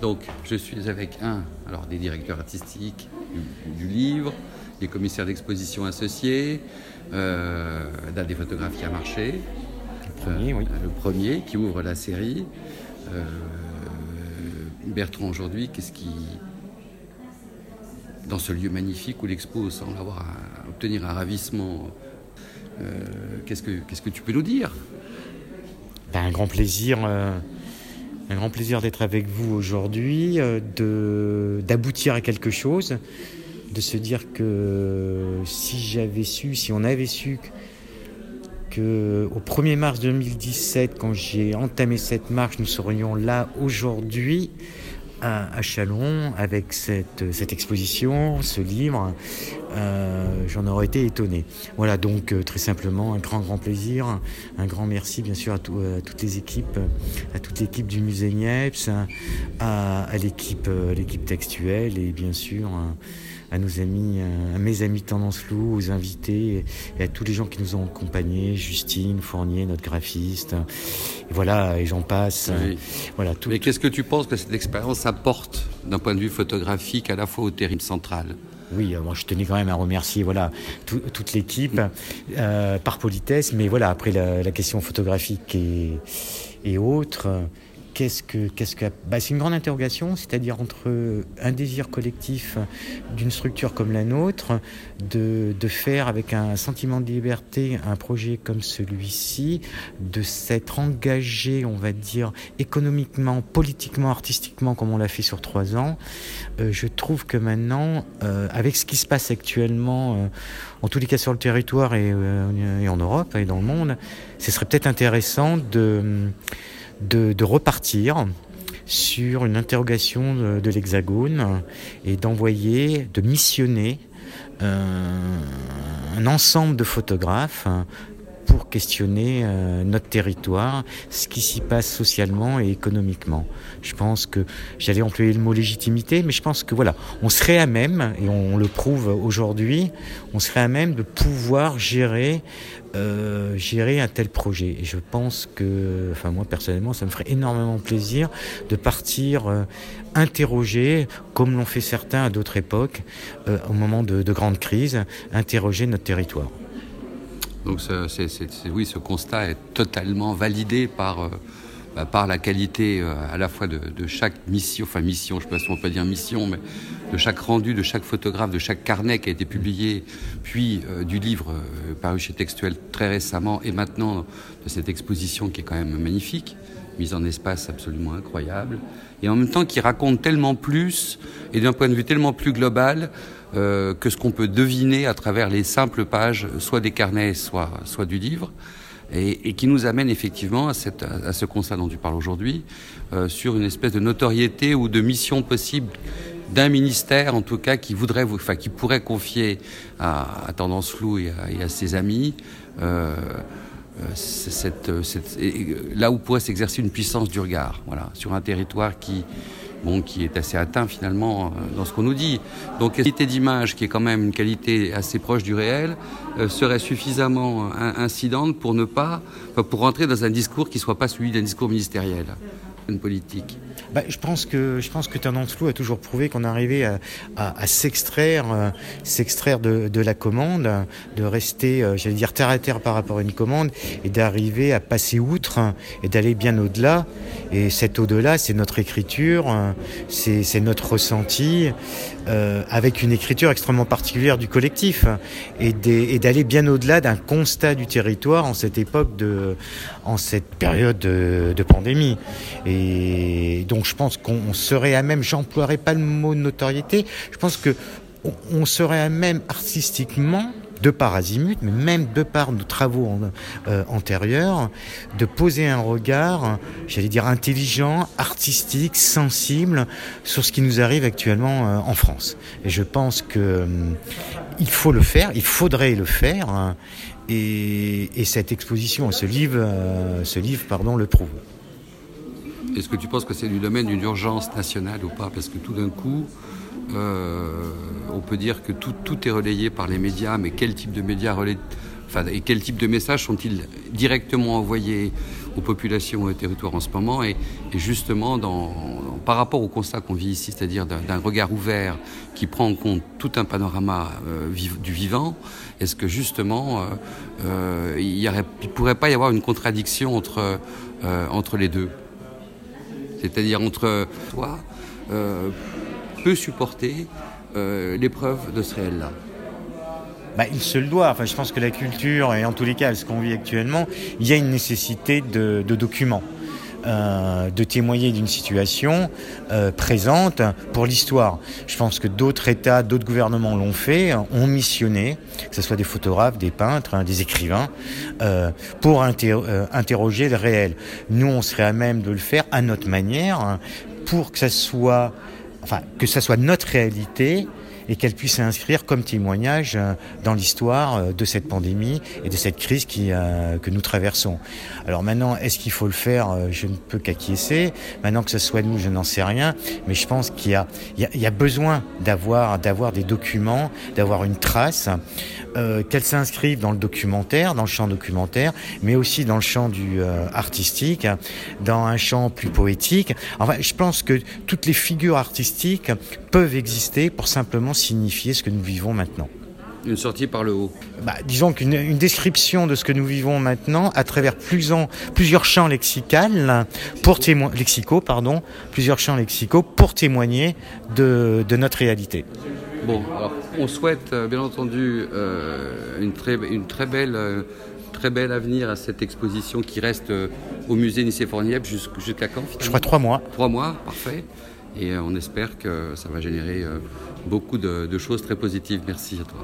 Donc, je suis avec un, alors des directeurs artistiques du, livre, des commissaires d'exposition associés, euh, d'un des photographes qui a marché. Le premier, oui. Le premier qui ouvre la série. Bertrand, aujourd'hui, qu'est-ce qui. Dans ce lieu magnifique où l'expo semble avoir à obtenir un ravissement, qu'est-ce que, qu'est-ce que tu peux nous dire? Ben, Un grand plaisir un grand plaisir d'être avec vous aujourd'hui, euh, d'aboutir à quelque chose, de se dire que si j'avais su, si on avait su que au 1er mars 2017, quand j'ai entamé cette marche, nous serions là aujourd'hui, à, Chalon avec cette, exposition, ce livre, euh, j'en aurais été étonné. Voilà, donc euh, très simplement, un grand, grand plaisir, un grand merci bien sûr à, toutes les équipes, à toute l'équipe du musée Niepce, à, l'équipe, l'équipe textuelle et bien sûr à nos amis, à mes amis Tendance Flou, aux invités et à tous les gens qui nous ont accompagnés, Justine Fournier, notre graphiste, et voilà, et j'en passe. Voilà, tout. Mais qu'est-ce que tu penses que cette expérience apporte d'un point de vue photographique à la fois au territoire central? Oui, euh, moi je tenais quand même à remercier voilà toute l'équipe euh, par politesse, mais voilà après la, question photographique et, et autres, qu'est-ce que, qu'est-ce que, bah, c'est une grande interrogation, c'est-à-dire entre un désir collectif d'une structure comme la nôtre, de, de, faire avec un sentiment de liberté un projet comme celui-ci, de s'être engagé, on va dire, économiquement, politiquement, artistiquement, comme on l'a fait sur trois ans. Euh, je trouve que maintenant, euh, avec ce qui se passe actuellement, euh, en tous les cas sur le territoire et, en Europe et dans le monde, ce serait peut-être intéressant de, repartir sur une interrogation de, l'Hexagone et d'envoyer, de missionner euh, un ensemble de photographes questionner euh, notre territoire, ce qui s'y passe socialement et économiquement. Je pense que j'allais employer le mot légitimité, mais je pense que voilà, on serait à même, et on, le prouve aujourd'hui, on serait à même de pouvoir gérer euh, gérer un tel projet. Et je pense que, enfin moi personnellement, ça me ferait énormément plaisir de partir euh, interroger, comme l'ont fait certains à d'autres époques, au moment de, de grandes crises, interroger notre territoire. Donc oui, ce constat est totalement validé par, euh, bah, par la qualité euh, à la fois de, chaque mission, enfin mission, je ne sais pas si on peut dire mission, mais de chaque rendu, de chaque photographe, de chaque carnet qui a été publié, puis euh, du livre paru chez Textuel très récemment, et maintenant de cette exposition qui est quand même magnifique, mise en espace absolument incroyable, et en même temps qui raconte tellement plus, et d'un point de vue tellement plus global, euh, que ce qu'on peut deviner à travers les simples pages, soit des carnets, soit, soit du livre, et, qui nous amène effectivement à, cette, à, ce constat dont tu parles aujourd'hui, euh, sur une espèce de notoriété ou de mission possible d'un ministère, en tout cas, qui voudrait, enfin, qui pourrait confier à, Tendance Flou et à, ses amis. Euh, cette, cette, là où pourrait s'exercer une puissance du regard, voilà, sur un territoire qui, bon, qui est assez atteint finalement euh, dans ce qu'on nous dit. Donc la qualité d'image, qui est quand même une qualité assez proche du réel, euh, serait suffisamment incidente pour ne pas, pour rentrer dans un discours qui ne soit pas celui d'un discours ministériel une politique bah, je pense que je pense que a toujours prouvé qu'on arrivait à, à, s'extraire, euh, s'extraire de, de, la commande, de rester, euh, j'allais dire terre à terre par rapport à une commande, et d'arriver à passer outre et d'aller bien au-delà. Et cet au-delà, c'est notre écriture, c'est notre ressenti, euh, avec une écriture extrêmement particulière du collectif, et d'aller bien au-delà d'un constat du territoire en cette époque de, en cette période de, de pandémie. Et donc je pense qu'on serait à même, j'emploierai pas le mot notoriété, je pense que on serait à même artistiquement de par azimut, mais même de par nos travaux euh, antérieurs, de poser un regard, j'allais dire intelligent, artistique, sensible sur ce qui nous arrive actuellement euh, en France. Et je pense que euh, faut le faire, il faudrait le faire, hein, et, et, cette exposition, ce livre, ce livre, pardon, le prouve. Est-ce que tu penses que c'est du domaine d'une urgence nationale ou pas? Parce que tout d'un coup, euh, on peut dire que tout, est relayé par les médias, mais quel type de médias enfin, et quel type de messages sont-ils directement envoyés aux populations et aux territoires en ce moment? Et, justement, par rapport au constat qu'on vit ici, c'est-à-dire d'un regard ouvert qui prend en compte tout un panorama euh, du vivant, est-ce que justement euh, il ne pourrait pas y avoir une contradiction entre, entre les deux? C'est-à-dire entre toi peut supporter l'épreuve de ce réel-là bah, il se le doit. Enfin, je pense que la culture, et en tous les cas, ce qu'on vit actuellement, il y a une nécessité de documents. Euh, de témoigner d'une situation euh, présente pour l'histoire. Je pense que d'autres États, d'autres gouvernements l'ont fait, ont missionné, que ce soit des photographes, des peintres, hein, des écrivains, euh, pour interroger le réel. Nous, on serait à même de le faire à notre manière, hein, pour que ça soit, enfin, que ça soit notre réalité et qu'elle puisse s'inscrire comme témoignage euh, dans l'histoire euh, de cette pandémie et de cette crise qui, euh, que nous traversons. Alors maintenant, est-ce qu'il faut le faire? Je ne peux qu'acquiescer. Maintenant que ce soit nous, je n'en sais rien, mais je pense qu'il y a, y a, besoin d'avoir, d'avoir des documents, d'avoir une trace, qu'elle s'inscrive dans le documentaire, dans le champ documentaire, mais aussi dans le champ du artistique, dans un champ plus poétique. Enfin, je pense que toutes les figures artistiques peuvent exister pour simplement signifier ce que nous vivons maintenant. Une sortie par le haut. Bah, disons qu'une description de ce que nous vivons maintenant à travers plusieurs champs lexicaux, pour lexicaux, pardon, plusieurs champs lexicaux pour témoigner de, notre réalité. Bon, alors, on souhaite euh, bien entendu euh, une, très, une très belle, euh, très belle avenir à cette exposition qui reste au musée Nicéphore-Niepce jusqu'à quand Je crois trois mois. Trois mois, parfait. Et on espère que ça va générer beaucoup de, choses très positives. Merci à toi.